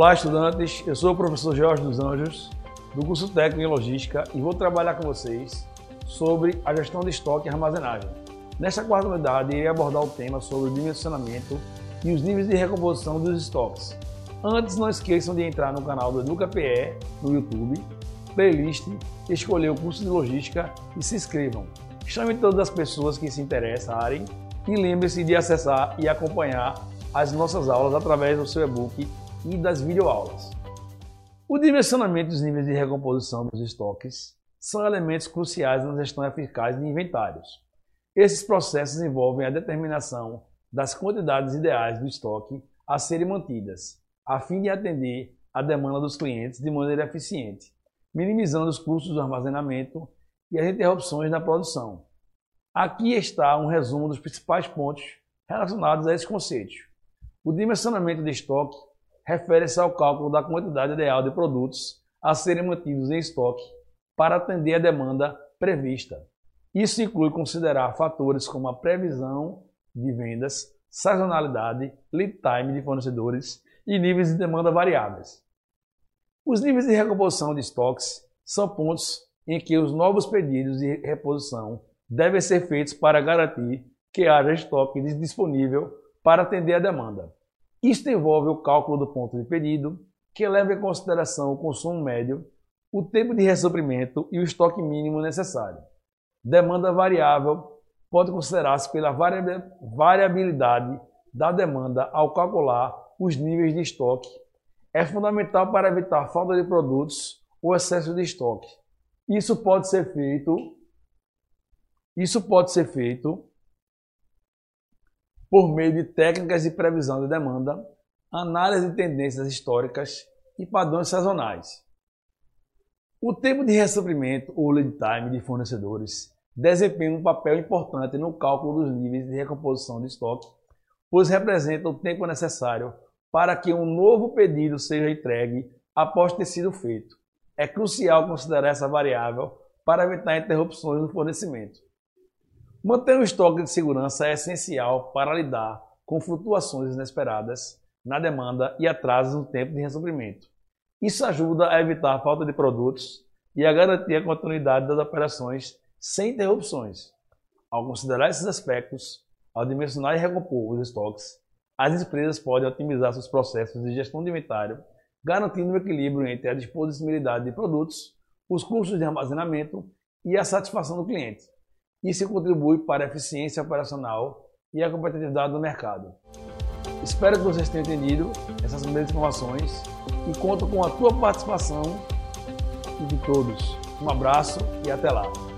Olá, estudantes. Eu sou o professor Jorge dos Anjos, do curso Técnico em Logística, e vou trabalhar com vocês sobre a gestão de estoque e armazenagem. Nesta quarta unidade, irei abordar o tema sobre o dimensionamento e os níveis de recomposição dos estoques. Antes, não esqueçam de entrar no canal do EducaPE no YouTube, playlist, escolher o curso de Logística e se inscrevam. Chame todas as pessoas que se interessarem e lembre-se de acessar e acompanhar as nossas aulas através do seu e-book e das videoaulas. O dimensionamento dos níveis de recomposição dos estoques são elementos cruciais na gestão eficaz de inventários. Esses processos envolvem a determinação das quantidades ideais do estoque a serem mantidas, a fim de atender à demanda dos clientes de maneira eficiente, minimizando os custos do armazenamento e as interrupções na produção. Aqui está um resumo dos principais pontos relacionados a esse conceito. O dimensionamento de estoque refere-se ao cálculo da quantidade ideal de produtos a serem mantidos em estoque para atender a demanda prevista. Isso inclui considerar fatores como a previsão de vendas, sazonalidade, lead time de fornecedores e níveis de demanda variáveis. Os níveis de recomposição de estoques são pontos em que os novos pedidos de reposição devem ser feitos para garantir que haja estoque disponível para atender a demanda. Isto envolve o cálculo do ponto de pedido, que leva em consideração o consumo médio, o tempo de ressuprimento e o estoque mínimo necessário. Demanda variável pode considerar-se pela variabilidade da demanda ao calcular os níveis de estoque. É fundamental para evitar falta de produtos ou excesso de estoque. Isso pode ser feito isso pode ser feito por meio de técnicas de previsão de demanda, análise de tendências históricas e padrões sazonais. O tempo de ressuprimento ou lead time de fornecedores desempenha um papel importante no cálculo dos níveis de recomposição de estoque, pois representa o tempo necessário para que um novo pedido seja entregue após ter sido feito. É crucial considerar essa variável para evitar interrupções no fornecimento. Manter um estoque de segurança é essencial para lidar com flutuações inesperadas na demanda e atrasos no tempo de ressuprimento. Isso ajuda a evitar a falta de produtos e a garantir a continuidade das operações sem interrupções. Ao considerar esses aspectos, ao dimensionar e recompor os estoques, as empresas podem otimizar seus processos de gestão de inventário, garantindo o equilíbrio entre a disponibilidade de produtos, os custos de armazenamento e a satisfação do cliente. Isso contribui para a eficiência operacional e a competitividade do mercado. Espero que vocês tenham entendido essas primeiras informações e conto com a tua participação e de todos. Um abraço e até lá.